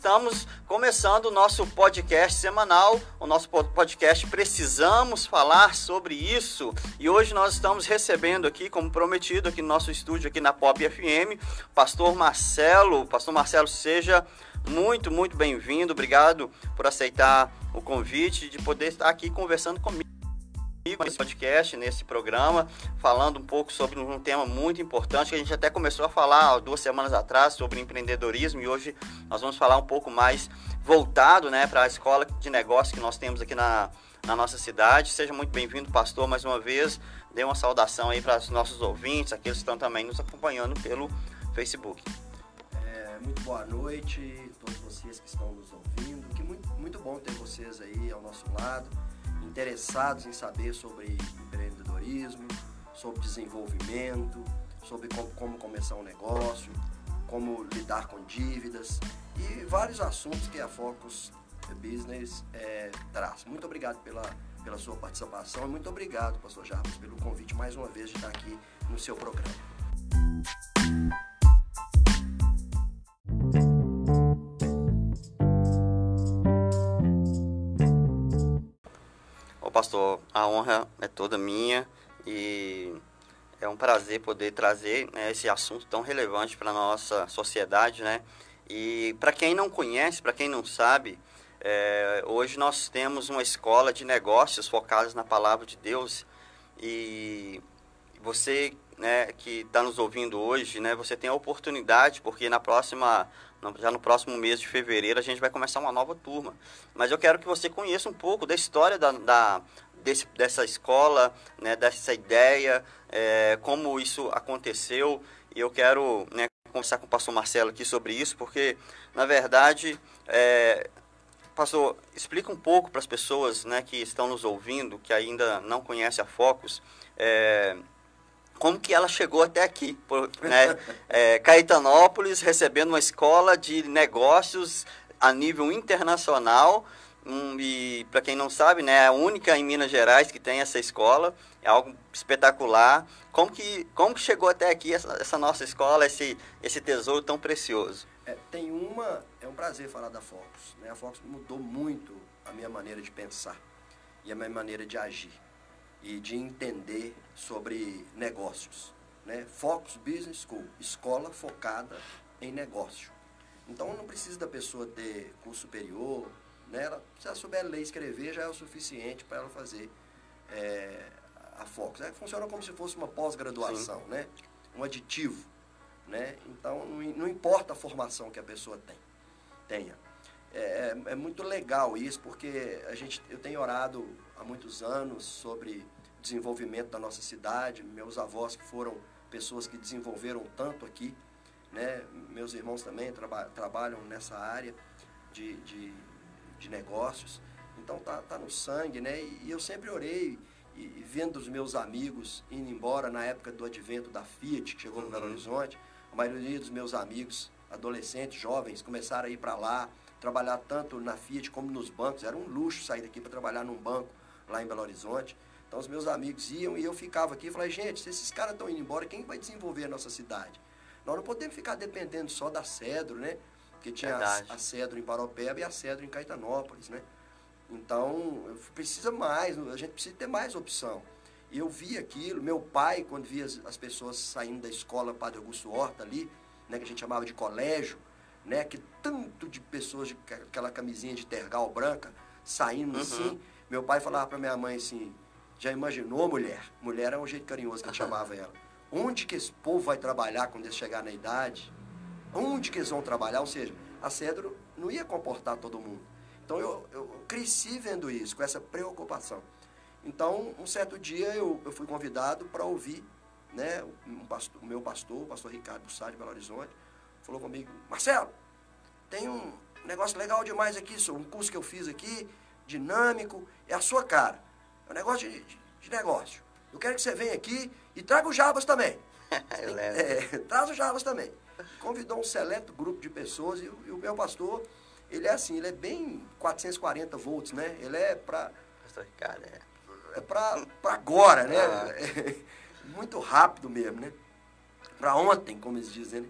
estamos começando o nosso podcast semanal, o nosso podcast Precisamos Falar sobre Isso. E hoje nós estamos recebendo aqui, como prometido, aqui no nosso estúdio, aqui na Pop FM, Pastor Marcelo. Pastor Marcelo, seja muito, muito bem-vindo. Obrigado por aceitar o convite de poder estar aqui conversando comigo nesse podcast, nesse programa, falando um pouco sobre um tema muito importante que a gente até começou a falar duas semanas atrás sobre empreendedorismo e hoje nós vamos falar um pouco mais voltado né, para a escola de negócio que nós temos aqui na, na nossa cidade. Seja muito bem-vindo, pastor, mais uma vez. Dê uma saudação aí para os nossos ouvintes, aqueles que estão também nos acompanhando pelo Facebook. É, muito boa noite a todos vocês que estão nos ouvindo. Que muito, muito bom ter vocês aí ao nosso lado interessados em saber sobre empreendedorismo, sobre desenvolvimento, sobre como, como começar um negócio, como lidar com dívidas e vários assuntos que a Focus Business é, traz. Muito obrigado pela, pela sua participação e muito obrigado, Pastor Jarbas, pelo convite mais uma vez de estar aqui no seu programa. Pastor, a honra é toda minha e é um prazer poder trazer né, esse assunto tão relevante para a nossa sociedade, né? E para quem não conhece, para quem não sabe, é, hoje nós temos uma escola de negócios focadas na palavra de Deus e você né, que está nos ouvindo hoje, né, você tem a oportunidade, porque na próxima, já no próximo mês de fevereiro a gente vai começar uma nova turma. Mas eu quero que você conheça um pouco da história da, da desse, dessa escola, né, dessa ideia, é, como isso aconteceu. E eu quero né, conversar com o pastor Marcelo aqui sobre isso, porque, na verdade, é, pastor, explica um pouco para as pessoas né, que estão nos ouvindo, que ainda não conhecem a Focus, é, como que ela chegou até aqui, né? é, Caetanópolis recebendo uma escola de negócios a nível internacional um, e para quem não sabe, né, é a única em Minas Gerais que tem essa escola, é algo espetacular. Como que, como que chegou até aqui essa, essa nossa escola, esse, esse tesouro tão precioso? É, tem uma, é um prazer falar da Focus. Né? A Focus mudou muito a minha maneira de pensar e a minha maneira de agir e de entender sobre negócios. Né? Focus Business School, escola focada em negócio. Então não precisa da pessoa ter curso superior, né? ela, se ela souber ler e escrever já é o suficiente para ela fazer é, a Focus. É, funciona como se fosse uma pós-graduação, né? um aditivo. Né? Então não, não importa a formação que a pessoa tem, tenha. É, é, é, muito legal isso, porque a gente, eu tenho orado há muitos anos sobre desenvolvimento da nossa cidade, meus avós que foram pessoas que desenvolveram tanto aqui, né? meus irmãos também traba trabalham nessa área de, de, de, negócios, então tá, tá no sangue, né? E, e eu sempre orei e, e, vendo os meus amigos indo embora na época do advento da Fiat, que chegou no Belo uhum. Horizonte, a maioria dos meus amigos, adolescentes, jovens, começaram a ir para lá, trabalhar tanto na Fiat como nos bancos. Era um luxo sair daqui para trabalhar num banco lá em Belo Horizonte. Então os meus amigos iam e eu ficava aqui e falei, gente, se esses caras estão indo embora, quem vai desenvolver a nossa cidade? Nós não podemos ficar dependendo só da Cedro, né? Porque tinha a, a, Cedro em Paropeba e a Cedro em Caetanópolis, né? Então, precisa mais, a gente precisa ter mais opção. E eu vi aquilo, meu pai, quando via as, as pessoas saindo da escola Padre Augusto Horta ali, né, que a gente chamava de colégio, né? Que tanto de pessoas de aquela camisinha de tergal branca saindo uhum. assim. Meu pai falava para minha mãe assim: já imaginou, mulher? Mulher é um jeito carinhoso que gente chamava ela. Onde que esse povo vai trabalhar quando eles chegar na idade? Onde que eles vão trabalhar? Ou seja, a Cedro não ia comportar todo mundo. Então eu, eu cresci vendo isso, com essa preocupação. Então, um certo dia eu, eu fui convidado para ouvir né, um pastor, o meu pastor, o pastor Ricardo Bussard de Belo Horizonte, falou comigo, Marcelo, tem um negócio legal demais aqui, um curso que eu fiz aqui, dinâmico, é a sua cara. É um negócio de, de, de negócio. Eu quero que você venha aqui e traga o Jabas também. é, traz o Jabas também. Convidou um seleto grupo de pessoas e, e, o meu pastor, ele é assim, ele é bem 440 volts, né? Ele é para... Pastor Ricardo, é. É para agora, né? Ah. É, muito rápido mesmo, né? Para ontem, como eles dizem, né?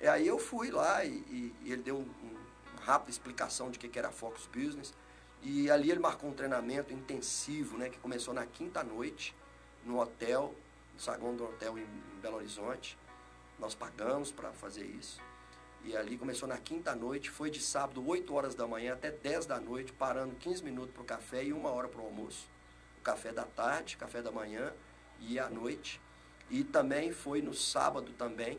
E aí eu fui lá e, e, e ele deu um, um, rápida explicação de que que era Focus Business. E ali ele marcou um treinamento intensivo, né, que começou na quinta noite, no hotel, no saguão do hotel em Belo Horizonte. Nós pagamos para fazer isso. E ali começou na quinta noite, foi de sábado, 8 horas da manhã até 10 da noite, parando 15 minutos para o café e uma hora para o almoço. O café da tarde, café da manhã e à noite. E também foi no sábado também,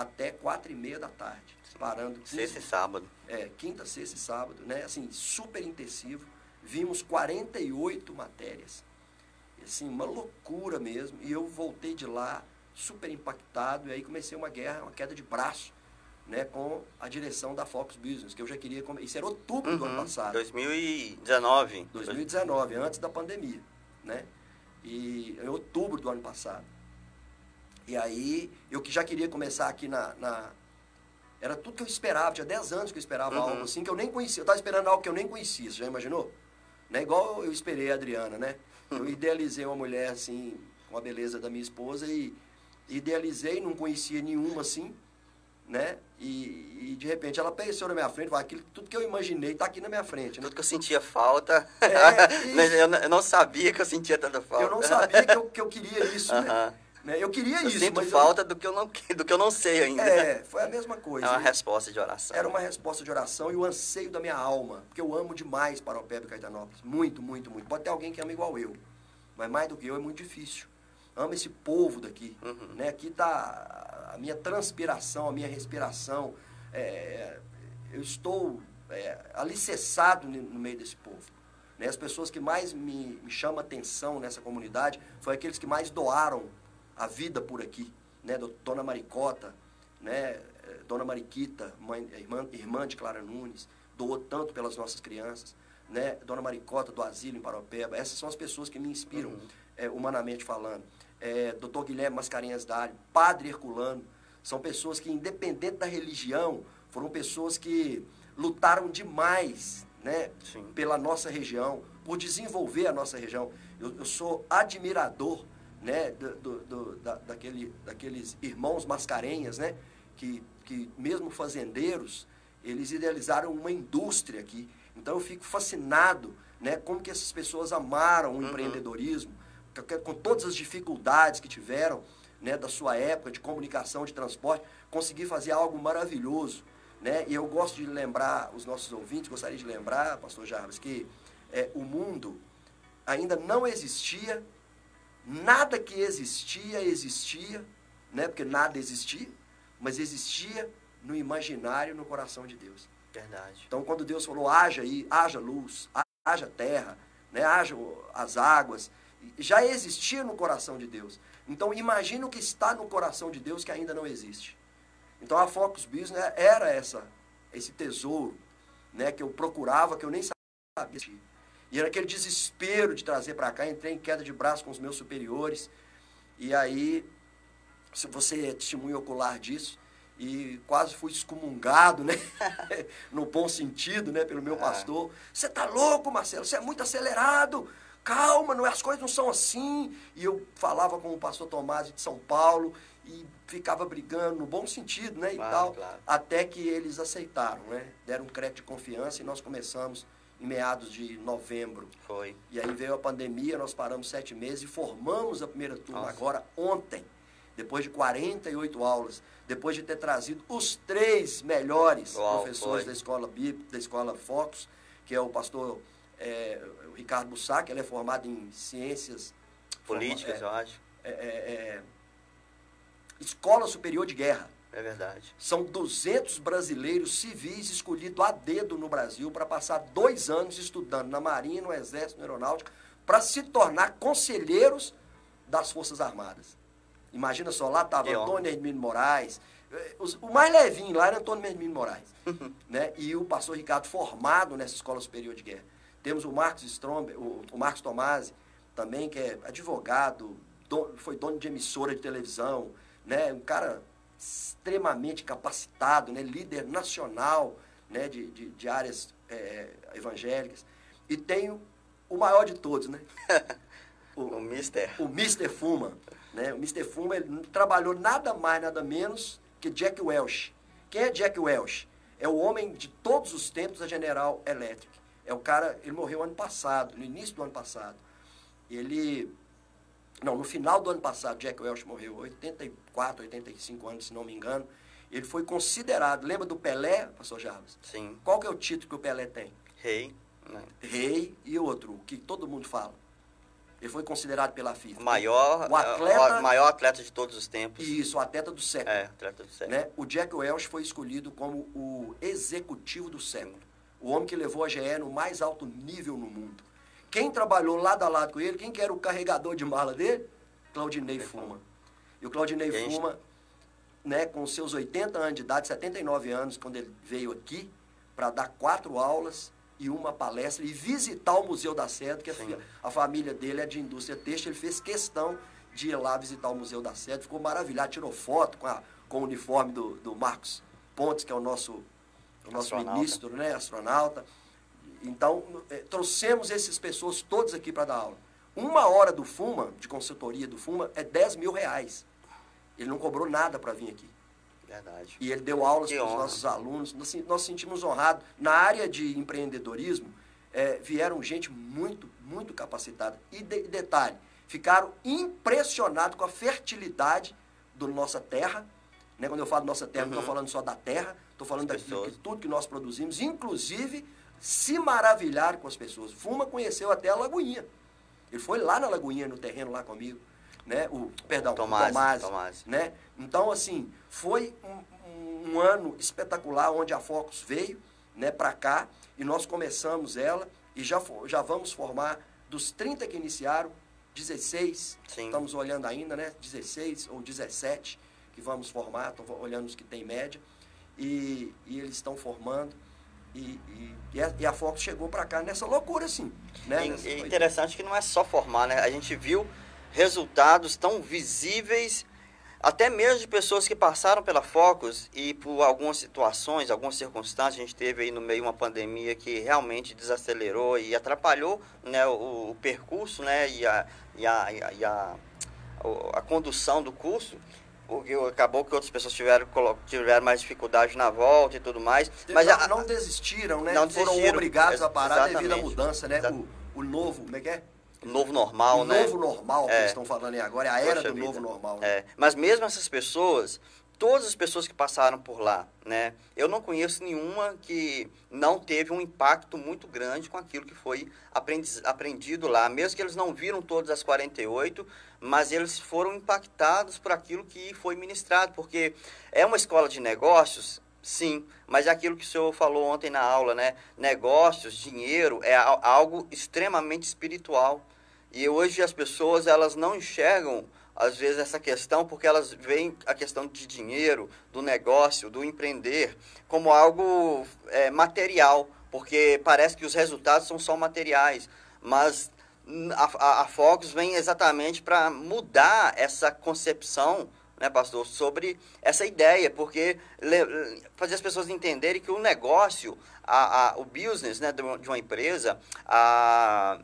até quatro e meia da tarde. Sim. Parando 15, Sexta e sábado. é, quinta, sexta e sábado, né? Assim, super intensivo. Vimos 48 matérias. Assim, uma loucura mesmo. E eu voltei de lá super impactado. E aí comecei uma guerra, uma queda de braço, né? Com a direção da Fox Business, que eu já queria... Isso era outubro do ano Uhum. passado. 2019. 2019, antes da pandemia, né? E em outubro do ano passado. E aí, eu que já queria começar aqui na, na- Era tudo que eu esperava, tinha 10 anos que eu esperava Uhum. algo assim, que eu nem conhecia. Eu estava esperando algo que eu nem conhecia, você já imaginou? Né? Igual eu esperei a Adriana, né? Eu idealizei uma mulher assim, com a beleza da minha esposa e idealizei, não conhecia nenhuma assim, né? E, e de repente ela apareceu na minha frente, falou, aquilo, tudo que eu imaginei está aqui na minha frente, né? Tudo que eu sentia falta. É, Mas eu, não- sabia que eu sentia tanta falta. Eu não sabia que eu, que eu queria isso, né? Né? Eu queria Eu isso, sinto mas falta do, que eu não, do que eu não sei Eu... ainda. É, foi a mesma coisa. É uma resposta de oração. Era uma resposta de oração e o anseio da minha alma, porque eu amo demais Paropeba e Caetanópolis. Muito, muito, muito. Pode ter alguém que ama igual eu, mas mais do que eu é muito difícil. Amo esse povo daqui. Uhum. Né? Aqui está a minha transpiração, a minha respiração. É, eu estou é, alicerçado no meio desse povo. Né? As pessoas que mais me, me chamam atenção nessa comunidade foram aqueles que mais doaram a vida por aqui. Né? Do- Dona Maricota, né? eh, Dona Mariquita, mãe, irmã, irmã de Clara Nunes, doou tanto pelas nossas crianças. Né? Dona Maricota, do Asilo em Paropeba. Essas são as pessoas que me inspiram, Uhum. eh, humanamente falando. É, Dr. Guilherme Mascarenhas Dário, Padre Herculano. São pessoas que, independente da religião, foram pessoas que lutaram demais né, Sim. pela nossa região, por desenvolver a nossa região. Eu, eu sou admirador né, do, do- do- da- daquele, daqueles irmãos mascarenhas, né, que, que mesmo fazendeiros, eles idealizaram uma indústria aqui. Então eu fico fascinado né, como que essas pessoas amaram o Uhum. empreendedorismo, com- todas as dificuldades que tiveram né, da sua época de comunicação, de transporte, conseguir fazer algo maravilhoso. Né? E eu gosto de lembrar os nossos ouvintes, gostaria de lembrar, pastor Jarvis, que é, o mundo ainda não existia, nada que existia, existia, né? porque nada existia, mas existia no imaginário, no coração de Deus. Verdade. Então, quando Deus falou, haja aí, haja luz, haja terra, né, haja as águas, já existia no coração de Deus. Então, imagina o que está no coração de Deus que ainda não existe. Então, a Focus Business era essa, esse tesouro né, que eu procurava, que eu nem sabia. E era aquele desespero de trazer para cá. Entrei em queda de braço com os meus superiores. E aí, se você é testemunho ocular disso, e quase fui excomungado, né? no bom sentido, né? Pelo meu Ah. pastor. Você tá louco, Marcelo? Você é muito acelerado. Calma, não, é- as coisas não são assim. E eu falava com o pastor Tomás de São Paulo e ficava brigando no bom sentido, né? E Claro, tal. claro. Até que eles aceitaram, né? Deram um crédito de confiança e nós começamos em meados de novembro. Foi. E aí veio a pandemia, nós paramos sete meses e formamos a primeira turma Nossa. agora ontem, depois de 48 aulas, depois de ter trazido os três melhores Uau, professores foi. da escola bíblica, da escola Focus, que é o pastor é, o Ricardo Bussac, ele é formado em ciências Políticas, forma- eu acho. é, é, é, Escola Superior de Guerra. É verdade. São 200 brasileiros civis escolhidos a dedo no Brasil para passar dois anos estudando na Marinha, no Exército, na Aeronáutica, para se tornar conselheiros das Forças Armadas. Imagina só, lá estava. Antônio Hermínio Moraes, eh, o mais levinho lá era Antônio Hermínio Moraes, né? e o pastor Ricardo formado nessa Escola Superior de Guerra. Temos o Marcos Strombe, o, o Marcos Tomasi, também, que é advogado, don- foi dono de emissora de televisão, né? um cara extremamente capacitado, né? líder nacional né? de, de, de áreas eh, evangélicas. E tem o, o maior de todos, né? O Mister. o Mr. Fuma. Né? O Mr. Fuma ele trabalhou nada mais, nada menos que Jack Welch. Quem é Jack Welch? é o homem de todos os tempos da General Electric. É o cara, ele morreu ano passado, no início do ano passado. Ele, não, no final do ano passado, Jack Welch morreu, 84, 85 anos, se não me engano. Ele foi considerado, lembra do Pelé, pastor Jarvis? Sim. Qual que é o título que o Pelé tem? Rei. Né? Rei e outro, que todo mundo fala. Ele foi considerado pela FIFA. O maior, o atleta, o maior atleta de todos os tempos. Isso, o atleta do século. É, atleta do século. Né? O Jack Welch foi escolhido como o executivo do século. O homem que levou a GE no mais alto nível no mundo. Quem trabalhou lado a lado com ele, quem que era o carregador de mala dele? Claudinei Fuma. E o Claudinei Gente. Fuma, né, com seus 80 anos de idade, 79 anos, quando ele veio aqui para dar quatro aulas, e uma palestra e visitar o Museu da Seda, que a, a, família dele é de indústria têxtil. Ele fez questão de ir lá visitar o Museu da Seda, ficou maravilhado, tirou foto com, a, com o uniforme do, do Marcos Pontes, que é o nosso, o nosso ministro, né, astronauta. Então, é, trouxemos essas pessoas todas aqui para dar aula. Uma hora do FUMA, de consultoria do FUMA, é 10 mil reais. Ele não cobrou nada para vir aqui. Verdade. E ele deu aulas para os nossos alunos. Nós, nós sentimos honrado. Na área de empreendedorismo, é, vieram gente muito, muito capacitada. E de, detalhe, ficaram impressionados com a fertilidade da nossa terra. Né? Quando eu falo nossa terra, uhum. não estou falando só da terra, estou falando daquilo que tudo que nós produzimos, inclusive se maravilhar com as pessoas. Fuma conheceu até a Lagoinha. Ele foi lá na Lagoinha, no terreno lá comigo né? O, perdão, Tomás, Tomás, Tomás. né? Então, assim, foi um, um, ano espetacular onde a Focus veio, né, para cá e nós começamos ela e já, já vamos formar dos 30 que iniciaram, 16, Sim. estamos olhando ainda, né? 16 ou 17 que vamos formar, estou olhando os que tem média, e, e eles estão formando. E, e, e, a, e a Fox chegou para cá nessa loucura, assim. Né? E, interessante que não é só formar, né? A gente viu resultados tão visíveis, até mesmo de pessoas que passaram pela Focus e por algumas situações, algumas circunstâncias, a gente teve aí no meio uma pandemia que realmente desacelerou e atrapalhou né, o, o percurso né, e, a, e, a, e a, a, condução do curso porque acabou que outras pessoas tiveram, tiveram mais dificuldade na volta e tudo mais. Mas não, a, não desistiram, né? Não Foram desistiram, obrigados a parar devido à mudança, né? O, o novo, como é que é? novo normal, o né? novo normal que é. eles estão falando aí agora, é a era do vida. novo normal. Né? É. Mas mesmo essas pessoas, todas as pessoas que passaram por lá, né? Eu não conheço nenhuma que não teve um impacto muito grande com aquilo que foi aprendido lá. Mesmo que eles não viram todas as 48, mas eles foram impactados por aquilo que foi ministrado, porque é uma escola de negócios, Sim, mas é aquilo que o senhor falou ontem na aula, né? Negócios, dinheiro é algo extremamente espiritual. E hoje as pessoas elas não enxergam às vezes essa questão porque elas veem a questão de dinheiro, do negócio, do empreender como algo é, material, porque parece que os resultados são só materiais, mas a, a, a Focus vem exatamente para mudar essa concepção né, pastor, sobre essa ideia, porque fazer as pessoas entenderem que o negócio, a, a, o business né, de uma empresa, a,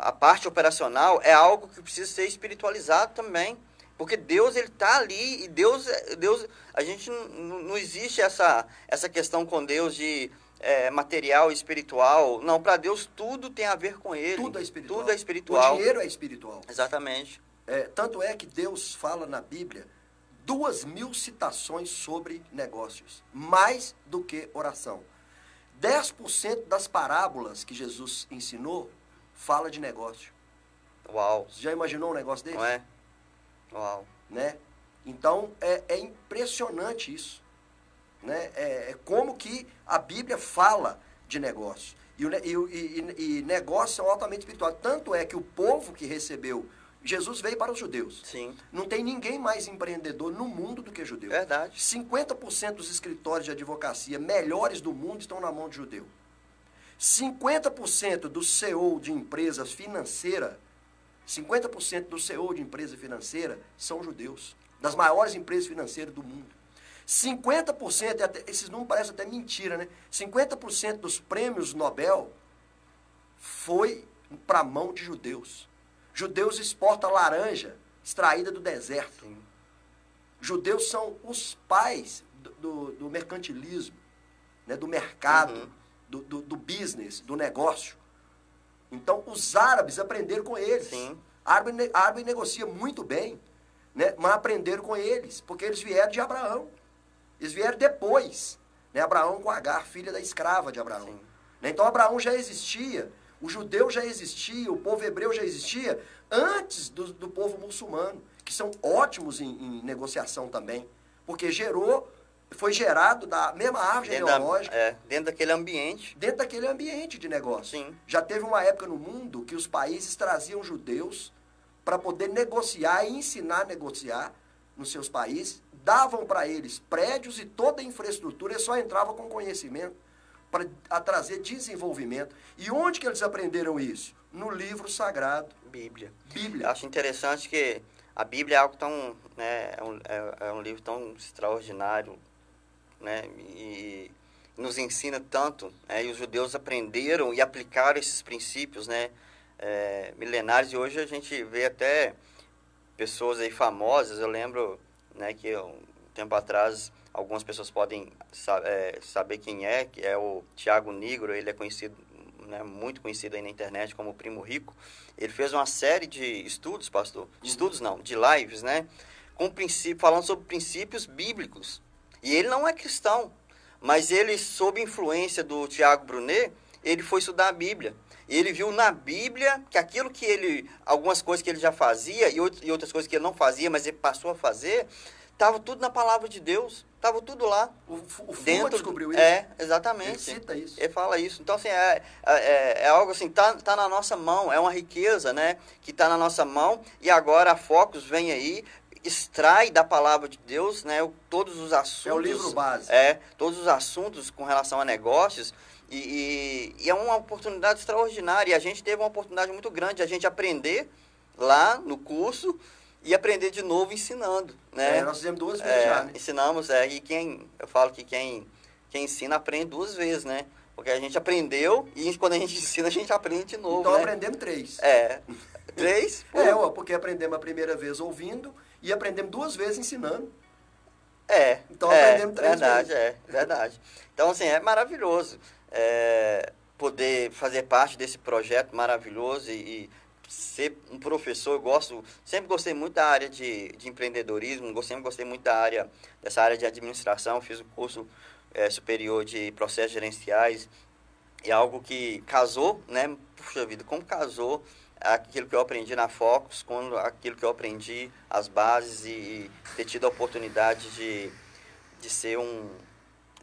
a parte operacional é algo que precisa ser espiritualizado também. Porque Deus ele está ali e Deus, Deus a gente não, não existe essa, essa questão com Deus de é, material e espiritual. Não, para Deus tudo tem a ver com Ele. Tudo é espiritual. Tudo é espiritual. O dinheiro é espiritual. Exatamente. É, tanto é que Deus fala na Bíblia duas mil citações sobre negócios, mais do que oração. 10% das parábolas que Jesus ensinou fala de negócio. Uau. Você já imaginou um negócio desse? Não é? Uau. Né? Então, é, é impressionante isso. Né? É, é, como que a Bíblia fala de negócio. E, e, e, e negócios são altamente espirituais. Tanto é que o povo que recebeu Jesus veio para os judeus. Sim. Não tem ninguém mais empreendedor no mundo do que judeu. Verdade. 50% dos escritórios de advocacia melhores do mundo estão na mão de judeu. 50% do CEO de empresa financeira, 50% do CEO de empresa financeira são judeus. Das maiores empresas financeiras do mundo. 50%, até, esses números parecem até mentira, né? 50% dos prêmios Nobel foi para a mão de judeus. Judeus exportam laranja extraída do deserto. Sim. Judeus são os pais do, do, do mercantilismo. né, do mercado, Uhum. Do, do, do business, do negócio. Então, os árabes aprenderam com eles. Sim. Árabe, árabe negocia muito bem, né? mas aprenderam com eles, porque eles vieram de Abraão. Eles vieram depois. Né? Abraão com Agar, filha da escrava de Abraão. Né? Então Abraão já existia, o judeu já existia, o povo hebreu já existia antes do, do povo muçulmano, que são ótimos em, em negociação também, porque gerou, foi gerado da mesma árvore Dentro, da- genealógica é, dentro daquele ambiente. dentro daquele ambiente de negócio. Sim. Já teve uma época no mundo que os países traziam judeus para poder negociar e ensinar a negociar nos seus países, davam para eles prédios e toda a infraestrutura, eles só entravam com conhecimento para trazer desenvolvimento. E onde que eles aprenderam isso? No livro sagrado, Bíblia. Eu Bíblia. acho interessante que a Bíblia é algo tão, né, é um, é, é um livro tão extraordinário, né, e nos ensina tanto, né, e os judeus aprenderam e aplicaram esses princípios, né, é, milenares, e hoje a gente vê até pessoas aí famosas, eu lembro, né, que um tempo atrás algumas pessoas podem sa é, saber quem é, que é o Tiago Negro, ele é conhecido, né, muito conhecido aí na internet como o Primo Rico. Ele fez uma série de estudos, pastor, de estudos não, de lives, né, com princípio, falando sobre princípios bíblicos. E ele não é cristão, mas ele, sob influência do Tiago Brunet, ele foi estudar a Bíblia. E ele viu na Bíblia que aquilo que ele, algumas coisas que ele já fazia e, out- outras coisas que ele não fazia, mas ele passou a fazer, estava tudo na palavra de Deus, estava tudo lá. O, o dentro descobriu isso. É, exatamente. Ele cita isso. Ele fala isso. Então, assim, é, é, é algo assim, tá, tá na nossa mão, é uma riqueza, né? Que tá na nossa mão. E agora a Focus vem aí, extrai da palavra de Deus, né? Todos os assuntos. É o livro base. É, todos os assuntos com relação a negócios. E, e- e é uma oportunidade extraordinária. E a gente teve uma oportunidade muito grande de a gente aprender lá no curso e aprender de novo ensinando, né? É, nós fizemos duas vezes É, já, né? Ensinamos, é, e quem, eu falo que quem, quem ensina aprende duas vezes, né? Porque a gente aprendeu e quando a gente ensina, a gente aprende de novo, Então né? aprendemos três. É, três? Pô, É, ó, porque aprendemos a primeira vez ouvindo e aprendemos duas vezes ensinando. É, Então é, aprendemos três verdade, é, verdade. Então, assim, é maravilhoso é, poder fazer parte desse projeto maravilhoso e, e ser um professor. Eu gosto, sempre gostei muito da área de, de empreendedorismo, sempre gostei muito da área, dessa área de administração. Fiz o curso é, superior de processos gerenciais e é algo que casou, né? Puxa vida, como casou aquilo que eu aprendi na Focus, com aquilo que eu aprendi, as bases e, e ter tido a oportunidade de, de ser um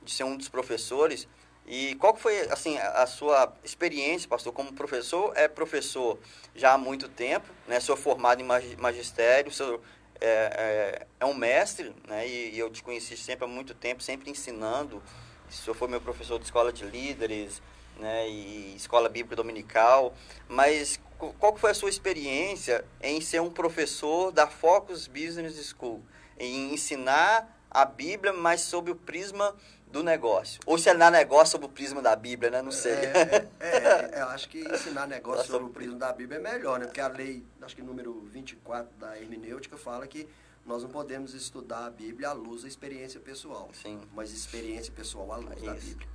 de ser um dos professores. E qual foi assim a sua experiência, pastor, como professor? É professor já há muito tempo, né? Sou formado em magi- magistério, sou é, é, é um mestre, né? E, e eu te conheci sempre há muito tempo, sempre ensinando. O senhor foi meu professor de escola de líderes, né? E escola bíblica dominical. Mas qual foi a sua experiência em ser um professor da Focus Business School? Em ensinar a Bíblia, mas sob o prisma do negócio. Ou se é na negócio sob o prisma da Bíblia, né? Não sei. É, é, é, eu acho que ensinar negócio sobre o prisma da Bíblia é melhor, né? Porque a lei, acho que número 24 da hermenêutica fala que nós não podemos estudar a Bíblia à luz da experiência pessoal, Sim. mas experiência pessoal à luz da Isso. Bíblia.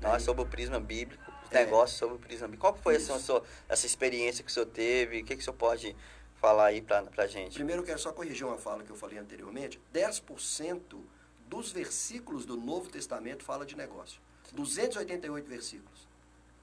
Não, é Né? sobre o prisma bíblico, É. negócios sobre o prisma. Qual foi essa, sua, essa experiência que o senhor teve? O que, que o senhor pode falar aí pra, pra gente? Primeiro eu quero só corrigir uma fala que eu falei anteriormente. 10% dos versículos do Novo Testamento fala de negócio. 288 versículos.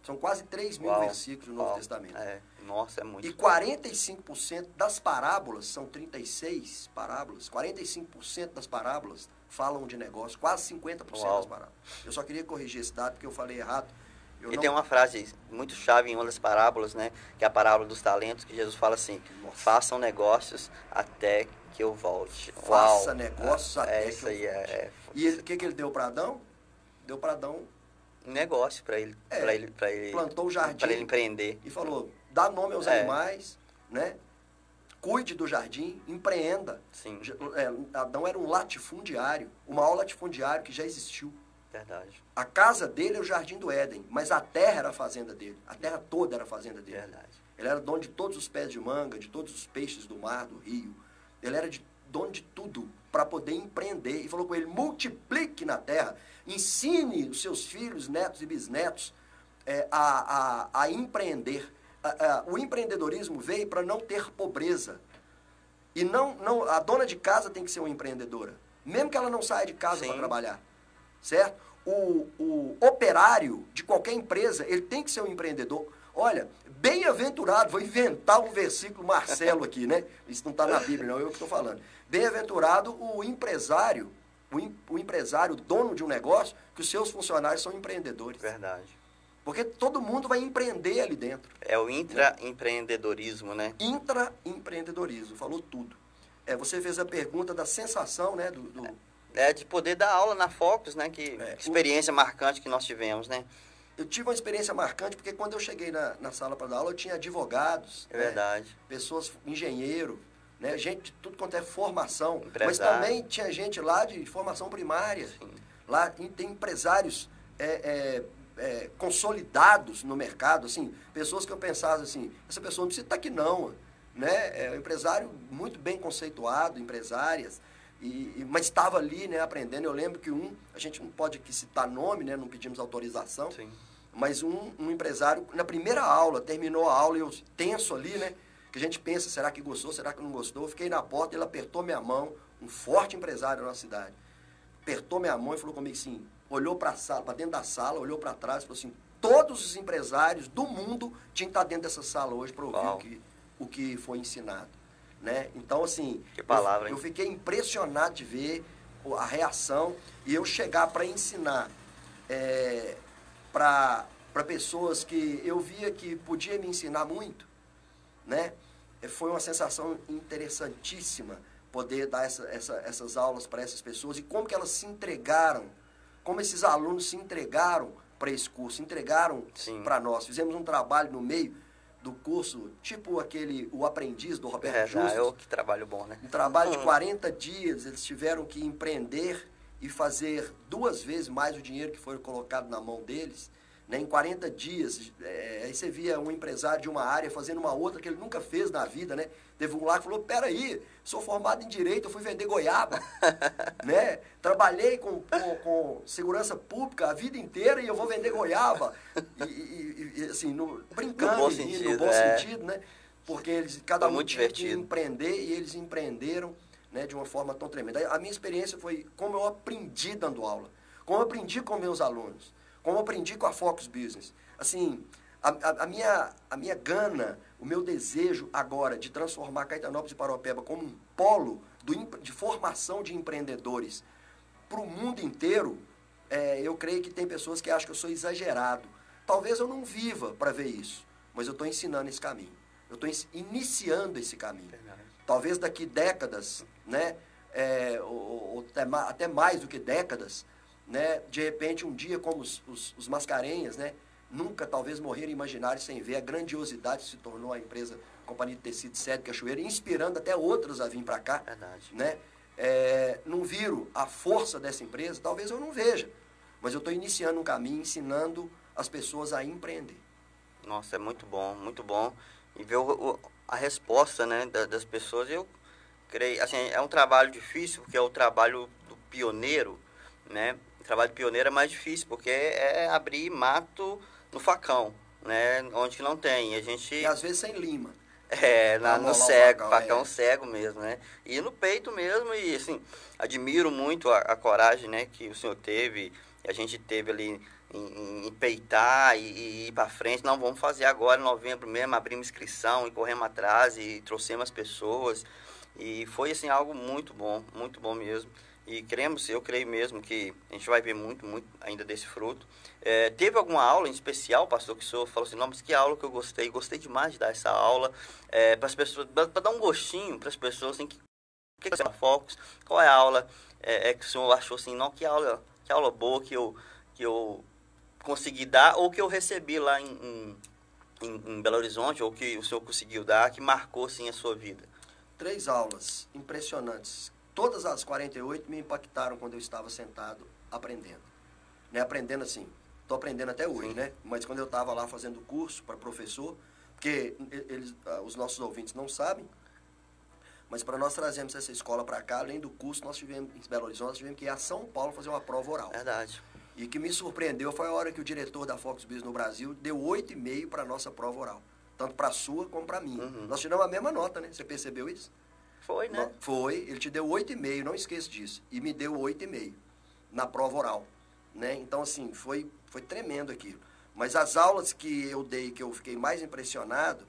São quase 3 mil Uau, versículos do Novo uau. Testamento. É, nossa, é muito. E 45% das parábolas, são 36 parábolas, 45% das parábolas falam de negócio, quase 50% Uau. das parábolas. Eu só queria corrigir esse dado porque eu falei errado. Eu E não- tem uma frase muito chave em uma das parábolas, né? Que é a parábola dos talentos, que Jesus fala assim: Nossa. façam negócios até que eu volte. Faça Uau. negócios é, até isso que eu aí é, volte. é E o que, que ele deu para Adão? Deu para Adão, um negócio para ele, É, para ele, para ele, plantou o jardim. para ele empreender. e falou: dá nome aos É. animais, né? Cuide do jardim, empreenda. Sim, é, Adão era um latifundiário, o maior latifundiário que já existiu. Verdade, A casa dele é o jardim do Éden, mas a terra era a fazenda dele. A terra toda era a fazenda dele. verdade. Ele era dono de todos os pés de manga, de todos os peixes do mar, do rio. Ele era de, dono de tudo para poder empreender. E falou com ele: multiplique na terra, ensine os seus filhos, netos e bisnetos é, a, a, a, empreender. o empreendedorismo veio para não ter pobreza. E não, não, a dona de casa tem que ser uma empreendedora, mesmo que ela não saia de casa para trabalhar, certo? O, o operário de qualquer empresa, ele tem que ser um empreendedor. Olha, bem-aventurado, vou inventar um versículo Marcelo aqui, né? Isso não está na Bíblia, não, eu que estou falando. Bem-aventurado o empresário, o, em, o empresário, o dono de um negócio, que os seus funcionários são empreendedores. Verdade. Porque todo mundo vai empreender ali dentro. É o intraempreendedorismo, né? Intraempreendedorismo, falou tudo. É, você fez a pergunta da sensação, né? Do, do... É, de poder dar aula na Focus, né? Que, é, experiência o... marcante que nós tivemos, né? Eu tive uma experiência marcante porque quando eu cheguei na, na sala para dar aula, eu tinha advogados. É né? verdade. Pessoas, engenheiro, né? Gente de tudo quanto é formação. Empresário. Mas também tinha gente lá de formação primária. Sim. Lá tem empresários é, é, é, consolidados no mercado, assim, pessoas que eu pensava assim, essa pessoa não precisa estar aqui não, né? É um empresário muito bem conceituado, empresárias, e, mas estava ali, né, aprendendo. Eu lembro que um, a gente não pode aqui citar nome, né, não pedimos autorização, Sim. mas um, um empresário, na primeira aula, terminou a aula e eu tenso ali, né, que a gente pensa, será que gostou, será que não gostou? Eu fiquei na porta, ele apertou minha mão, um forte empresário da nossa cidade, apertou minha mão e falou comigo assim, olhou para a sala, para dentro da sala, olhou para trás e falou assim: todos os empresários do mundo tinham que estar dentro dessa sala hoje para ouvir o que, o que foi ensinado. Né? Então, assim, que palavra, eu, eu fiquei impressionado de ver a reação e eu chegar para ensinar é, para pessoas que eu via que podia me ensinar muito, né? Foi uma sensação interessantíssima poder dar essa, essa, essas aulas para essas pessoas e como que elas se entregaram como esses alunos se entregaram para esse curso, entregaram para nós. Fizemos um trabalho no meio do curso, tipo aquele, o aprendiz do Roberto é, Justus. É, que trabalho bom, né? Um trabalho de 40 dias, eles tiveram que empreender e fazer duas vezes mais o dinheiro que foi colocado na mão deles né, em 40 dias. É, aí você via um empresário de uma área fazendo uma outra que ele nunca fez na vida, né? Teve um lá que falou, peraí, sou formado em Direito, eu fui vender goiaba, né? Trabalhei com, com, com, segurança pública a vida inteira e eu vou vender goiaba. E, e, e assim, no, brincando, no bom, sentido, no bom é. sentido, né? Porque eles, cada um tinha que empreender e eles empreenderam né, de uma forma tão tremenda. A minha experiência foi como eu aprendi dando aula, como eu aprendi com meus alunos como aprendi com a Focus Business. Assim, a, a, a, minha, a minha gana, o meu desejo agora de transformar Caetanópolis e Paropeba como um polo do, de formação de empreendedores para o mundo inteiro, é, eu creio que tem pessoas que acham que eu sou exagerado. Talvez eu não viva para ver isso, mas eu estou ensinando esse caminho. Eu estou iniciando esse caminho. Talvez daqui décadas, né, é, ou, ou até, até mais do que décadas, né? De repente, um dia, como os, os, os mascarenhas, né? Nunca talvez morreram imaginários sem ver a grandiosidade que se tornou a empresa Companhia de Tecido Sede Cachoeira, inspirando até outros a vir para cá. Verdade. Né? É, não viram a força dessa empresa, talvez eu não veja. Mas eu estou iniciando um caminho, ensinando as pessoas a empreender. Nossa, é muito bom, muito bom. E ver o, o, a resposta né, das pessoas, eu creio, assim, é um trabalho difícil, porque é o trabalho do pioneiro, né? Trabalho pioneiro é mais difícil, porque é abrir mato no facão, né? Onde não tem. A gente... E às vezes sem lima. É, na, no cego, facão, facão é. cego mesmo, né? E no peito mesmo, e assim, admiro muito a, a coragem, né, que o senhor teve, a gente teve ali em, em peitar e, e ir para frente. Não, vamos fazer agora, em novembro mesmo, abrimos inscrição e corremos atrás e trouxemos as pessoas. E foi, assim, algo muito bom, muito bom mesmo. E cremos, eu creio mesmo que a gente vai ver muito, muito ainda desse fruto. É, teve alguma aula em especial, pastor, que o senhor falou assim, não, mas que aula que eu gostei, gostei demais de dar essa aula, é, para as pessoas, para dar um gostinho para as pessoas, assim, que, que é Focus, qual é a aula é, é, que o senhor achou assim, não, que aula, que aula boa que eu, que eu consegui dar, ou que eu recebi lá em, em, em Belo Horizonte, ou que o senhor conseguiu dar, que marcou, assim, a sua vida? Três aulas impressionantes todas as 48 me impactaram quando eu estava sentado aprendendo. Né? Aprendendo assim, estou aprendendo até hoje, né? Mas quando eu estava lá fazendo curso para professor, porque eles, ah, os nossos ouvintes não sabem, Mas para nós trazermos essa escola para cá, além do curso, nós tivemos em Belo Horizonte, nós tivemos que ir a São Paulo fazer uma prova oral. Verdade. E o que me surpreendeu foi a hora que o diretor da Fox Business no Brasil deu 8,5 para a nossa prova oral. Tanto para a sua como para mim. Uhum. Nós tiramos a mesma nota, né? Você percebeu isso? Foi, né? Foi, ele te deu 8,5, não esqueça disso. E me deu 8,5 na prova oral. Né? Então, assim, foi, foi tremendo aquilo. Mas as aulas que eu dei, que eu fiquei mais impressionado,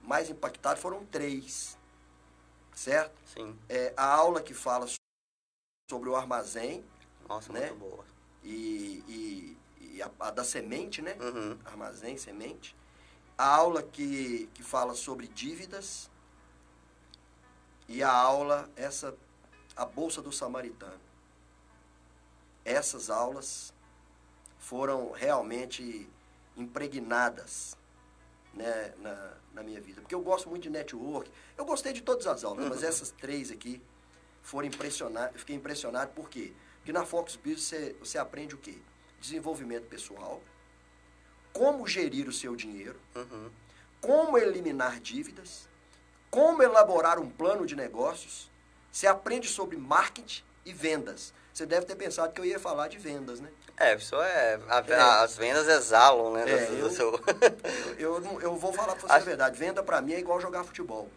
mais impactado, foram três. Certo? Sim. É, a aula que fala sobre o armazém Nossa, Né? muito boa. e, e, e a, a da semente, né? Uhum. Armazém, semente. A aula que, que fala sobre dívidas. E a aula, essa, a Bolsa do Samaritano. Essas aulas foram realmente impregnadas né, na, na minha vida. Porque eu gosto muito de network. Eu gostei de todas as aulas, mas essas três aqui foram impressionadas. Eu fiquei impressionado por quê? Porque na Fox Business você, você aprende o quê? Desenvolvimento pessoal, como gerir o seu dinheiro, Uhum. como eliminar dívidas, como elaborar um plano de negócios. Você aprende sobre marketing e vendas. Você deve ter pensado que eu ia falar de vendas, né? É, isso é, a- É. As vendas exalam, né? É, do, do eu- seu... Eu, eu, eu vou falar pra você a verdade. Venda pra mim é igual jogar futebol.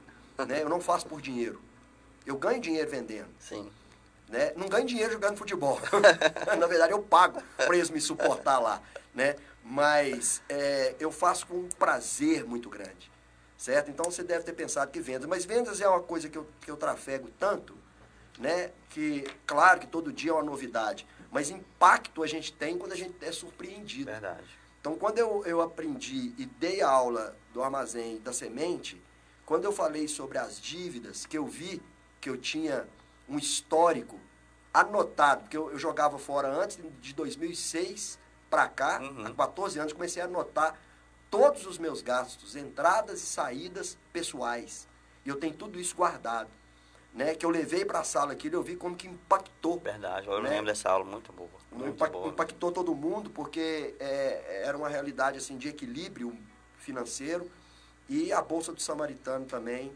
Né? Eu não faço por dinheiro. Eu ganho dinheiro vendendo. Sim. Né? Não ganho dinheiro jogando futebol. Na verdade, eu pago para eles me suportar lá. Né? Mas é, eu faço com um prazer muito grande. Certo? Então você deve ter pensado que vendas. Mas vendas é uma coisa que eu, que eu trafego tanto, né? Que, claro que todo dia é uma novidade. Mas impacto a gente tem quando a gente é surpreendido. Verdade. Então, quando eu, eu aprendi e dei a aula do armazém da semente, quando eu falei sobre as dívidas, que eu vi que eu tinha um histórico anotado, porque eu, eu jogava fora antes de 2006 para cá, Uhum. há 14 anos, comecei a anotar todos os meus gastos, entradas e saídas pessoais. E eu tenho tudo isso guardado. Né, que eu levei para a sala aqui e eu vi como que impactou Verdade. Eu Né? lembro dessa aula muito boa. Muito impact- boa. impactou todo mundo porque é, era uma realidade assim de equilíbrio financeiro e a bolsa do samaritano também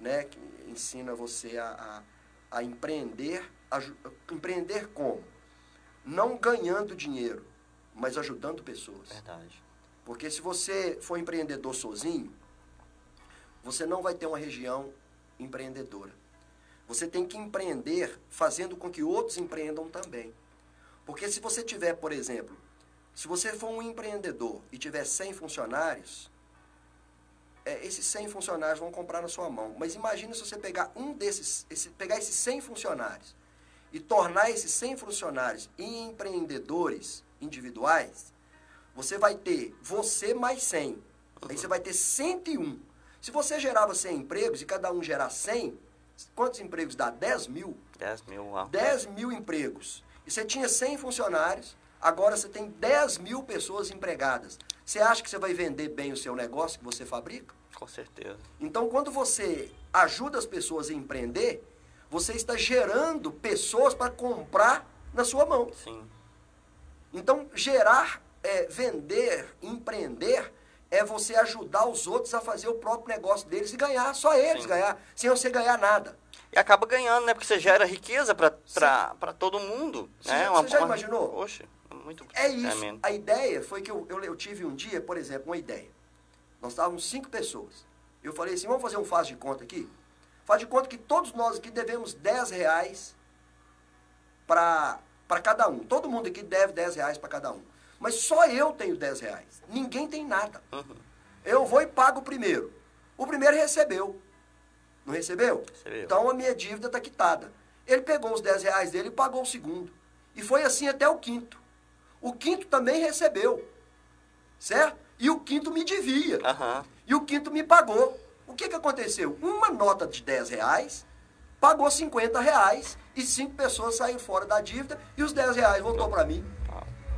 né que ensina você a, a, a empreender aju- empreender como não ganhando dinheiro mas ajudando pessoas Verdade. Porque se você for empreendedor sozinho, você não vai ter uma região empreendedora. Você tem que empreender fazendo com que outros empreendam também. Porque se você tiver, por exemplo, se você for um empreendedor e tiver 100 funcionários, é, esses 100 funcionários vão comprar na sua mão. Mas imagina se você pegar um desses, esse, pegar esses 100 funcionários e tornar esses 100 funcionários em empreendedores individuais, você vai ter você mais 100. Aí você vai ter 101. Se você gerava 100 empregos e cada um gerar 100, quantos empregos dá? 10 mil. 10 mil lá. 10 mil empregos. E você tinha 100 funcionários, agora você tem 10 mil pessoas empregadas. Você acha que você vai vender bem o seu negócio que você fabrica? Com certeza. Então, quando você ajuda as pessoas a empreender, você está gerando pessoas para comprar na sua mão. Sim. Então, gerar, é, vender, empreender é você ajudar os outros a fazer o próprio negócio deles e ganhar, só eles Sim. ganhar, sem você ganhar nada. E acaba ganhando, né? Porque você gera riqueza pra todo mundo. Você né? já- Uma- você já uma- imaginou? Poxa, muito É isso. tremendo. A ideia foi que eu, eu, eu tive um dia, por exemplo, uma ideia. Nós estávamos cinco pessoas. Eu falei assim, vamos fazer um faz de conta aqui? Faz de conta que todos nós aqui devemos 10 reais para cada um. Todo mundo aqui deve 10 reais para cada um. Mas só eu tenho 10 reais. Ninguém tem nada. Uhum. Eu vou e pago o primeiro. O primeiro recebeu. Não recebeu? Recebeu. Então a minha dívida está quitada. Ele pegou os 10 reais dele e pagou o segundo. E foi assim até o quinto. O quinto também recebeu. Certo? E o quinto me devia. Aham. E o quinto me pagou. O que, que aconteceu? Uma nota de 10 reais pagou 50 reais e cinco pessoas saíram fora da dívida e os 10 reais voltou para mim.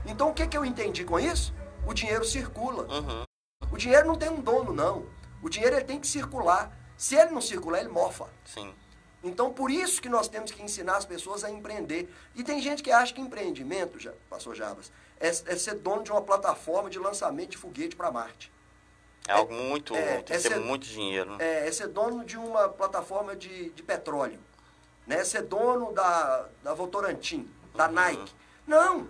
Então o que, que eu entendi com isso? O dinheiro circula. Uhum. O dinheiro não tem um dono, não. O dinheiro ele tem que circular. Se ele não circular, ele mofa. Sim. Então, por isso que nós temos que ensinar as pessoas a empreender. E tem gente que acha que empreendimento, já, pastor Jabas, é, é ser dono de uma plataforma de lançamento de foguete para Marte. É, algo muito, é, tem é ser, muito dinheiro. Né? É, é ser dono de uma plataforma de, de petróleo. Né? É ser dono da, da Votorantim, da uhum. Nike. Não!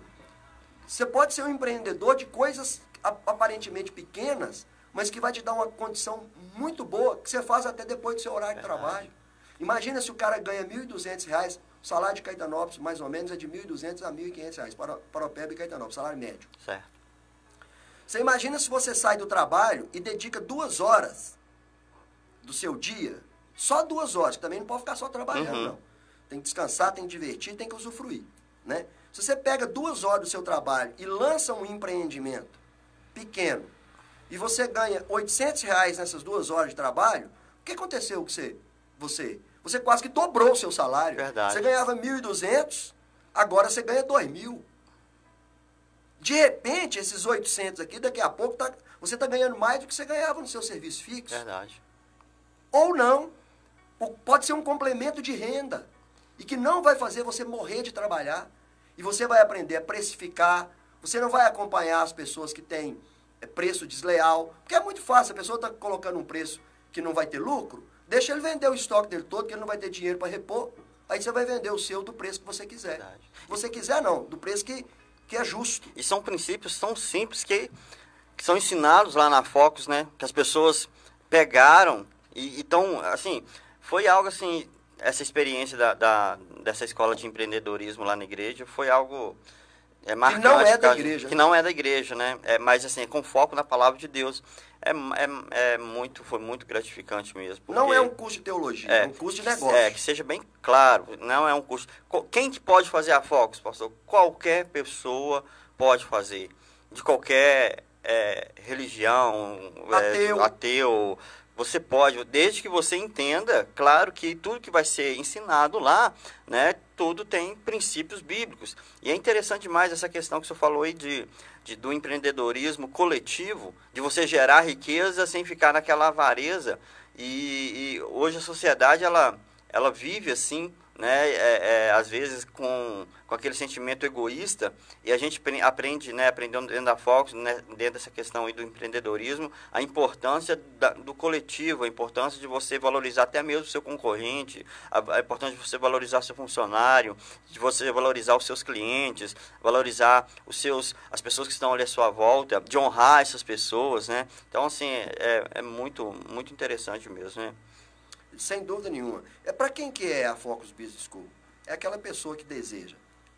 Você pode ser um empreendedor de coisas aparentemente pequenas, mas que vai te dar uma condição muito boa, que você faz até depois do seu horário Verdade. de trabalho. Imagina se o cara ganha R$ 1.200, o salário de Caetanópolis, mais ou menos, é de R$ 1.200 a R$ 1.500, para, para o PEB e Caetanópolis, salário médio. Certo. Você imagina se você sai do trabalho e dedica duas horas do seu dia, só duas horas, que também não pode ficar só trabalhando, uhum. não. Tem que descansar, tem que divertir, tem que usufruir, né? Se você pega duas horas do seu trabalho e lança um empreendimento pequeno, e você ganha 800 reais nessas duas horas de trabalho, o que aconteceu com você? Você, você quase que dobrou o seu salário. Verdade. Você ganhava 1.200, agora você ganha 2.000. De repente, esses 800 aqui, daqui a pouco, tá, você está ganhando mais do que você ganhava no seu serviço fixo. Verdade. Ou não. Pode ser um complemento de renda. E que não vai fazer você morrer de trabalhar. E você vai aprender a precificar. Você não vai acompanhar as pessoas que têm é, preço desleal. Porque é muito fácil. A pessoa está colocando um preço que não vai ter lucro. Deixa ele vender o estoque dele todo, que ele não vai ter dinheiro para repor. Aí você vai vender o seu do preço que você quiser. Verdade. Você quiser, não. Do preço que, que é justo. E são princípios tão simples que, que são ensinados lá na Focus, né? Que as pessoas pegaram e então, assim, foi algo assim, essa experiência da, da, dessa escola de empreendedorismo lá na igreja foi algo é marcante. Que não é da igreja. Que não é da igreja, né? É, mas assim, com foco na palavra de Deus. É, é, é muito, foi muito gratificante mesmo. Não é um curso de teologia, é, é um curso de negócio. É, que seja bem claro, não é um curso. Quem que pode fazer a Focus, pastor? Qualquer pessoa pode fazer. De qualquer é, religião, é, ateu. ateu você pode, desde que você entenda, claro que tudo que vai ser ensinado lá, né, tudo tem princípios bíblicos. E é interessante demais essa questão que você falou aí de, de, do empreendedorismo coletivo, de você gerar riqueza sem ficar naquela avareza. E, e hoje a sociedade, ela, ela vive assim, né, é, é, às vezes com, com aquele sentimento egoísta, e a gente aprende, né, aprendendo dentro da Fox, né, dentro dessa questão aí do empreendedorismo, a importância da, do coletivo, a importância de você valorizar até mesmo o seu concorrente, a, a importância de você valorizar seu funcionário, de você valorizar os seus clientes, valorizar os seus, as pessoas que estão ali à sua volta, de honrar essas pessoas, né? Então, assim, é, é muito, muito interessante mesmo, né? Sem dúvida nenhuma. É para quem que é a Focus Business School? É aquela pessoa que deseja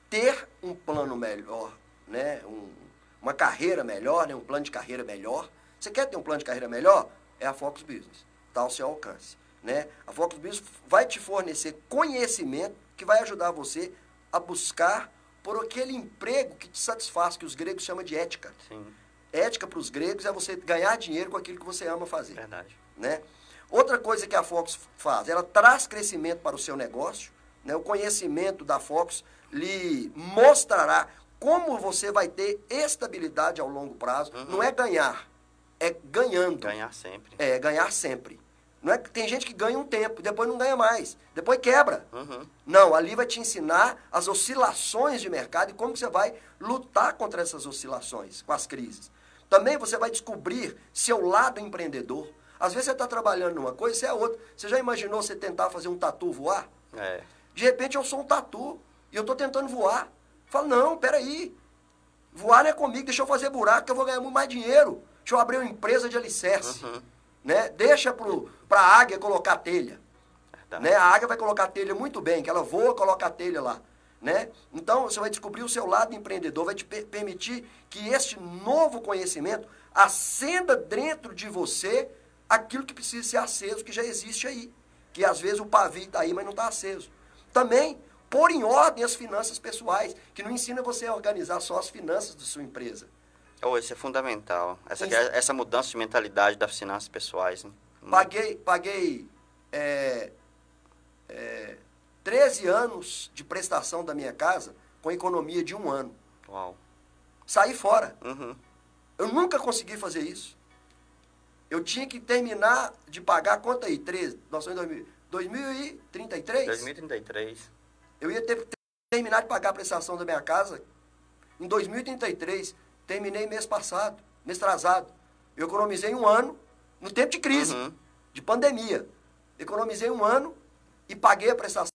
ter um plano melhor, né? Um, uma carreira melhor, né? um plano de carreira melhor. Você quer ter um plano de carreira melhor? É a Focus Business. Está ao seu alcance. Né? A Focus Business vai te fornecer conhecimento que vai ajudar você a buscar por aquele emprego que te satisfaz, que os gregos chamam de ética. Sim. Ética para os gregos é você ganhar dinheiro com aquilo que você ama fazer. Verdade. Né? Outra coisa que a Fox faz, ela traz crescimento para o seu negócio. Né? O conhecimento da Fox lhe mostrará como você vai ter estabilidade ao longo prazo. Uhum. Não é ganhar, é ganhando. Ganhar sempre. É, ganhar sempre. Não é, tem gente que ganha um tempo, depois não ganha mais, depois quebra. Uhum. Não, ali vai te ensinar as oscilações de mercado e como você vai lutar contra essas oscilações, com as crises. Também você vai descobrir seu lado empreendedor. Às vezes você está trabalhando numa coisa, você é outra. Você já imaginou você tentar fazer um tatu voar? É. De repente eu sou um tatu e eu estou tentando voar. Falo, não, peraí. Voar não é comigo, deixa eu fazer buraco que eu vou ganhar muito mais dinheiro. Deixa eu abrir uma empresa de alicerce. Uhum. Né? Deixa para a águia colocar telha. Né? A águia vai colocar telha muito bem, que ela voa, coloca a telha lá. Né? Então, você vai descobrir o seu lado empreendedor, vai te permitir que este novo conhecimento acenda dentro de você aquilo que precisa ser aceso, que já existe aí. Que às vezes o pavio está aí, mas não está aceso. Também, pôr em ordem as finanças pessoais, que não ensina você a organizar só as finanças da sua empresa. Oh, isso é fundamental. Essa, é, essa mudança de mentalidade das finanças pessoais. Né? Paguei, paguei é, é, 13 anos de prestação da minha casa com economia de um ano. Uau. Saí fora. Uhum. Eu nunca consegui fazer isso. Eu tinha que terminar de pagar, conta aí, 13, nós estamos em 2033? 2033. Eu ia ter que terminar de pagar a prestação da minha casa em 2033. Terminei mês passado, mês atrasado. Eu economizei um ano no tempo de crise, uhum. de pandemia. Economizei um ano e paguei a prestação.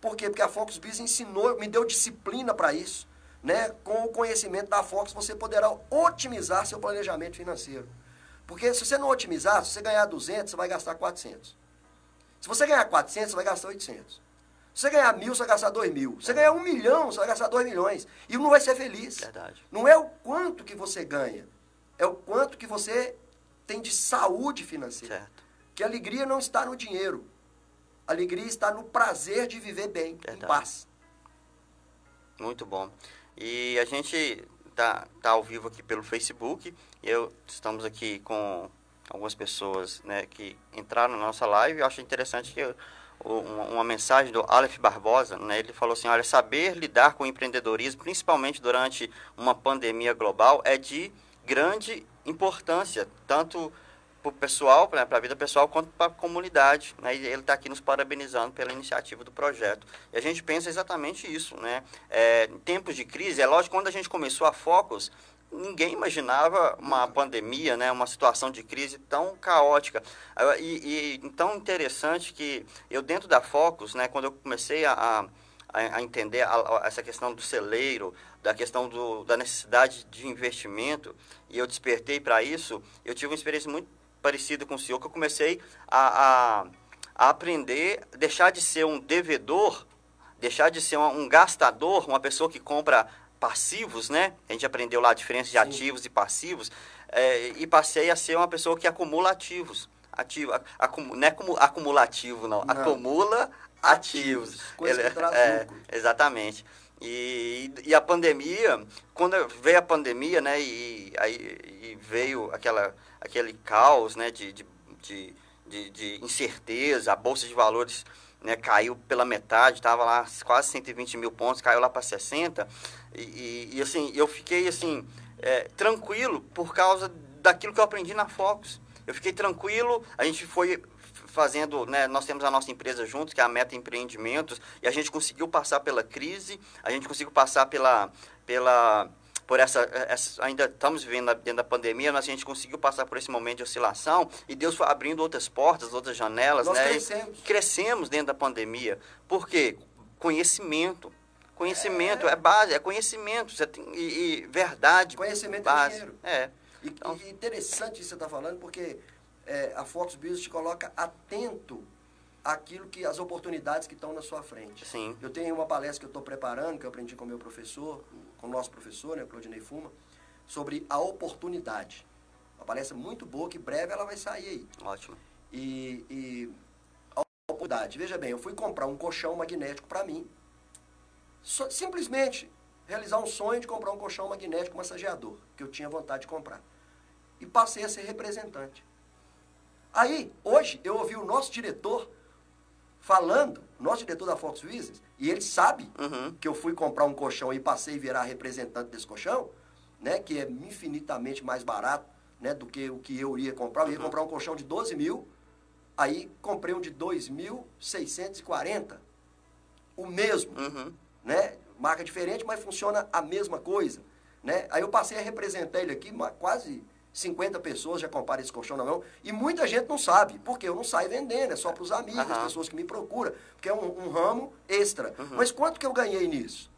Por quê? Porque a Fox Biz ensinou, me deu disciplina para isso. Né? Com o conhecimento da Fox, você poderá otimizar seu planejamento financeiro. Porque se você não otimizar, se você ganhar 200, você vai gastar 400. Se você ganhar 400, você vai gastar 800. Se você ganhar mil, você vai gastar dois mil. Se você ganhar um milhão, você vai gastar dois milhões. E não vai ser feliz. Verdade. Não é o quanto que você ganha, é o quanto que você tem de saúde financeira. Certo. Que a alegria não está no dinheiro. A alegria está no prazer de viver bem, Verdade. em paz. Muito bom. E a gente tá, tá ao vivo aqui pelo Facebook. Eu estamos aqui com algumas pessoas né, que entraram na nossa live. Eu acho interessante que uma, uma, mensagem do Aleph Barbosa, né, ele falou assim, olha, saber lidar com o empreendedorismo, principalmente durante uma pandemia global, é de grande importância, tanto para o pessoal, para a vida pessoal, quanto para a comunidade. Né? E ele está aqui nos parabenizando pela iniciativa do projeto. E a gente pensa exatamente isso. Né? É, em tempos de crise, é lógico, quando a gente começou a Focus, ninguém imaginava uma pandemia, né, uma situação de crise tão caótica. E, e tão interessante que eu, dentro da Focus, né, quando eu comecei a, a, a entender a, a, essa questão do celeiro, da questão do, da necessidade de investimento, e eu despertei para isso, eu tive uma experiência muito parecida com o senhor, que eu comecei a, a, a aprender, deixar de ser um devedor, deixar de ser um, um gastador, uma pessoa que compra passivos, né? A gente aprendeu lá a diferença de Sim. ativos e passivos. É, e passei a ser uma pessoa que acumula ativos. Ativo, acum, não é como acumulativo, não. não. Acumula ativos. Coisa Ele, que traz é, Exatamente. E, e a pandemia, quando veio a pandemia, né, e, aí, e veio aquela, aquele caos, né, de, de, de, de, incerteza, a Bolsa de Valores né, caiu pela metade, estava lá quase 120 mil pontos, caiu lá para 60, e, e, e, assim, eu fiquei assim, é, tranquilo por causa daquilo que eu aprendi na Focus. Eu fiquei tranquilo, a gente foi fazendo, né, nós temos a nossa empresa juntos, que é a Meta Empreendimentos, e a gente conseguiu passar pela crise, a gente conseguiu passar pela, pela por essa, essa, ainda estamos vivendo dentro da pandemia, mas a gente conseguiu passar por esse momento de oscilação e Deus foi abrindo outras portas, outras janelas, Nós né? Crescemos. E crescemos dentro da pandemia. Por quê? Conhecimento. Conhecimento é, é base, é conhecimento você tem, e, e verdade. Conhecimento é base. é dinheiro. É. Então, e, interessante isso que você está falando, porque é, a Fox Business te coloca atento àquilo que as oportunidades que estão na sua frente. Sim. Eu tenho uma palestra que eu estou preparando, que eu aprendi com o meu professor, com o nosso professor, né, Claudinei Fuma, sobre a oportunidade. Uma palestra muito boa, que breve ela vai sair aí. Ótimo. E, e a oportunidade. Veja bem, eu fui comprar um colchão magnético para mim. Só, simplesmente realizar um sonho de comprar um colchão magnético massageador, que eu tinha vontade de comprar. E passei a ser representante. Aí, hoje, eu ouvi o nosso diretor falando, nosso diretor da Fox Business, e ele sabe uhum. que eu fui comprar um colchão e passei a virar representante desse colchão, né, que é infinitamente mais barato né, do que o que eu iria comprar. Eu ia uhum. comprar um colchão de 12 mil, aí comprei um de 2.640, o mesmo, uhum. né, marca diferente, mas funciona a mesma coisa. Né? Aí eu passei a representar ele aqui, quase 50 pessoas já comparam esse colchão na mão. E muita gente não sabe, porque eu não saio vendendo, é só para os amigos, uhum. as pessoas que me procuram, porque é um, um ramo extra. Uhum. Mas quanto que eu ganhei nisso?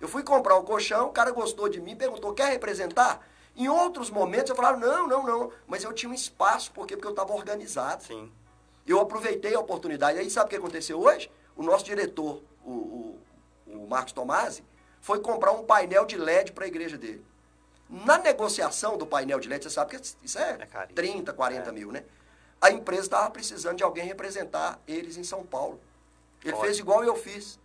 Eu fui comprar o colchão, o cara gostou de mim, perguntou, quer representar? Em outros momentos eu falava, não, não, não. Mas eu tinha um espaço, por quê? Porque eu estava organizado. Sim. Eu aproveitei a oportunidade. Aí sabe o que aconteceu hoje? O nosso diretor, o, o, o Marcos Tomasi, foi comprar um painel de LED para a igreja dele. Na negociação do painel de LED, você sabe que isso é, é 30, 40 é. mil, né? A empresa estava precisando de alguém representar eles em São Paulo. Ele Olha. fez igual eu fiz.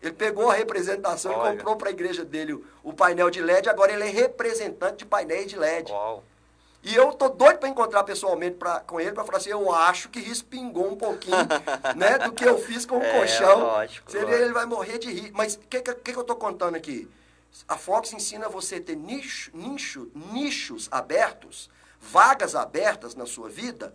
Ele pegou a representação Olha. e comprou para a igreja dele o, o, painel de LED, agora ele é representante de painéis de LED. Uau. E eu tô doido para encontrar pessoalmente pra, com ele para falar assim, eu acho que respingou um pouquinho, né, do que eu fiz com o é, colchão. Lógico, Seria, lógico. ele vai morrer de rir. Mas o que, que, que eu tô contando aqui? A Fox ensina você a ter nicho, nicho, nichos abertos, vagas abertas na sua vida,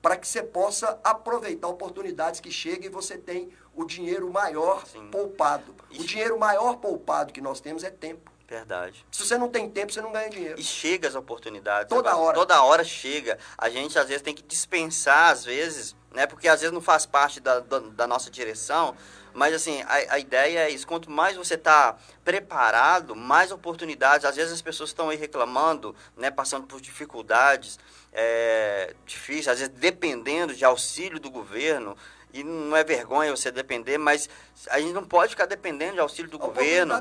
para que você possa aproveitar oportunidades que chegam e você tem o dinheiro maior Sim. poupado. O dinheiro maior poupado que nós temos é tempo. Verdade. Se você não tem tempo, você não ganha dinheiro. E chega as oportunidades. Toda Agora, hora. Toda hora chega. A gente, às vezes, tem que dispensar, às vezes, né? Porque, às vezes, não faz parte da, da, da nossa direção. Mas, assim, a, a ideia é isso. Quanto mais você está preparado, mais oportunidades. Às vezes, as pessoas estão aí reclamando, né? Passando por dificuldades é, difíceis. Às vezes, dependendo de auxílio do governo. E não é vergonha você depender, mas a gente não pode ficar dependendo de auxílio do A governo.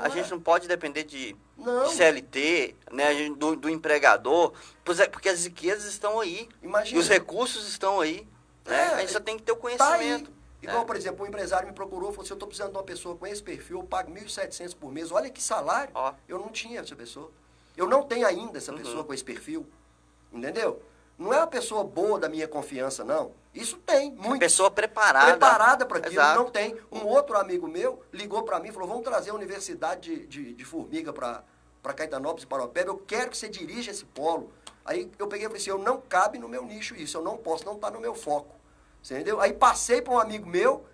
A gente não pode depender de, Não. de CLT, né, gente- do, do empregador, é, porque as riquezas estão aí. Imagina. E os recursos estão aí. Né? É, a gente só tem que ter o Tá conhecimento. Igual, É. por exemplo, um empresário me procurou e falou assim, eu estou precisando de uma pessoa com esse perfil, eu pago 1.700 por mês. Olha que salário. Ó. Eu não tinha essa pessoa. Eu não tenho ainda essa Uhum. pessoa com esse perfil. Entendeu? Não é uma pessoa boa da minha confiança, não. Isso tem, muito. Pessoa preparada. preparada para aquilo, Exato. não tem. Um outro amigo meu ligou para mim e falou, vamos trazer a Universidade de, de, de Formiga para Caetanópolis e Paropeba, eu quero que você dirija esse polo. Aí eu peguei e falei assim, eu não cabe no meu nicho isso, eu não posso, não está no meu foco. Você entendeu? Aí passei para um amigo meu,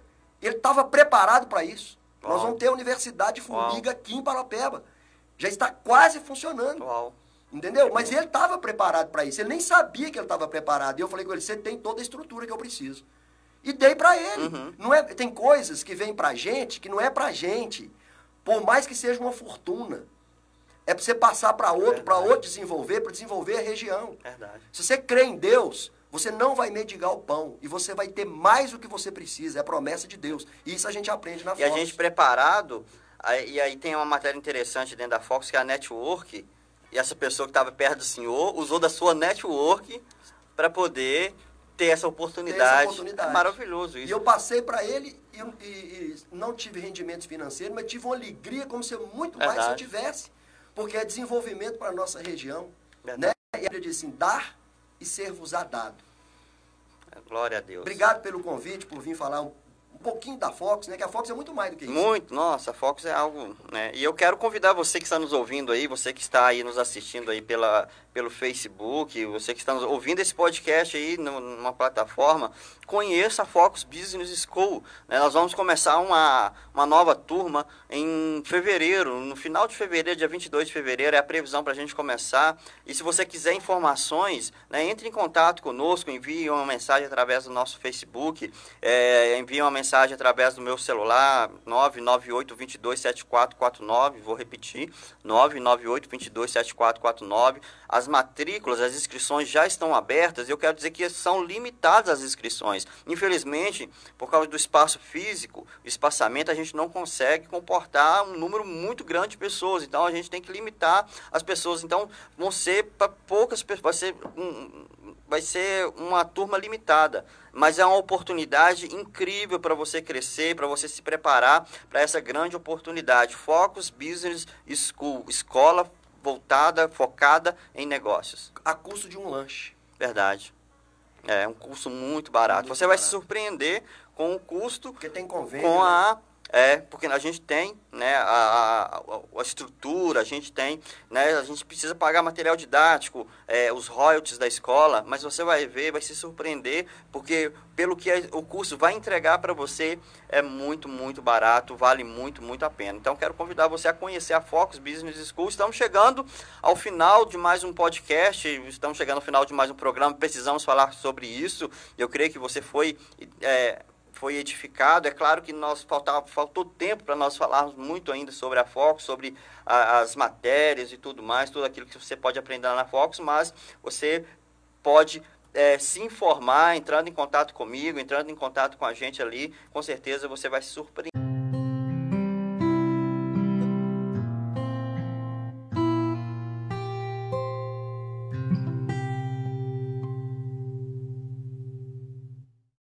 ele estava preparado para isso. Nós Uau. vamos ter a Universidade de Formiga aqui em Paropeba. Já está quase funcionando. Uau. Entendeu? Mas ele estava preparado para isso. Ele nem sabia que ele estava preparado. E eu falei com ele: você tem toda a estrutura que eu preciso. E dei para ele. Uhum. Não é, tem coisas que vêm para gente que não é para gente. Por mais que seja uma fortuna. É para você passar para outro, para outro desenvolver, para desenvolver a região. Verdade. Se você crê em Deus, você não vai mendigar o pão. E você vai ter mais do que você precisa. É a promessa de Deus. E isso a gente aprende na E a Fox. gente preparado, e aí tem uma matéria interessante dentro da Fox, que é a network, e essa pessoa que estava perto do senhor usou da sua network para poder ter essa oportunidade. oportunidade. É maravilhoso E isso. eu passei para ele e, e- e não tive rendimentos financeiros, mas tive uma alegria como se muito mais se eu tivesse. Porque é desenvolvimento para a nossa região. Verdade. Né? E ele disse assim, dar e ser-vos a dado. Glória a Deus. Obrigado pelo convite, por vir falar um pouquinho da Fox, né? Que a Fox é muito mais do que isso. Muito, nossa, a Fox é algo, né? E eu quero convidar você que está nos ouvindo aí, você que está aí nos assistindo aí pela, pelo Facebook, você que está nos ouvindo esse podcast aí numa plataforma, conheça a Fox Business School. né? Nós vamos começar uma, uma nova turma em fevereiro, no final de fevereiro, dia 22 de fevereiro, é a previsão para a gente começar. E se você quiser informações, né, entre em contato conosco, envie uma mensagem através do nosso Facebook, é, envie uma mensagem através do meu celular, 998-227449, vou repetir, 998-227449. As matrículas, as inscrições já estão abertas, eu quero dizer que são limitadas as inscrições. Infelizmente, por causa do espaço físico, espaçamento, a gente não consegue comportar um número muito grande de pessoas, então a gente tem que limitar as pessoas, então vão ser para poucas pessoas, vai ser um, vai ser uma turma limitada, mas é uma oportunidade incrível para você crescer, para você se preparar para essa grande oportunidade. Focus Business School, escola voltada, focada em negócios. A custo de um lanche. Verdade. É um curso muito barato. Muito você vai se barato. surpreender com o custo Porque tem convênio. com né? É porque a gente tem né a, a, a estrutura a gente tem né a gente precisa pagar material didático é, os royalties da escola mas você vai ver vai se surpreender porque pelo que o curso vai entregar para você é muito muito barato vale muito muito a pena. Então quero convidar você a conhecer a Focus Business School. Estamos chegando ao final de mais um podcast estamos chegando ao final de mais um programa precisamos falar sobre isso. Eu creio que você foi é, foi edificado. É claro que nós faltava, faltou tempo para nós falarmos muito ainda sobre a Fox, sobre a- as matérias e tudo mais, tudo aquilo que você pode aprender na Fox, mas você pode eh, se informar, entrando em contato comigo, entrando em contato com a gente ali, com certeza você vai se surpreender.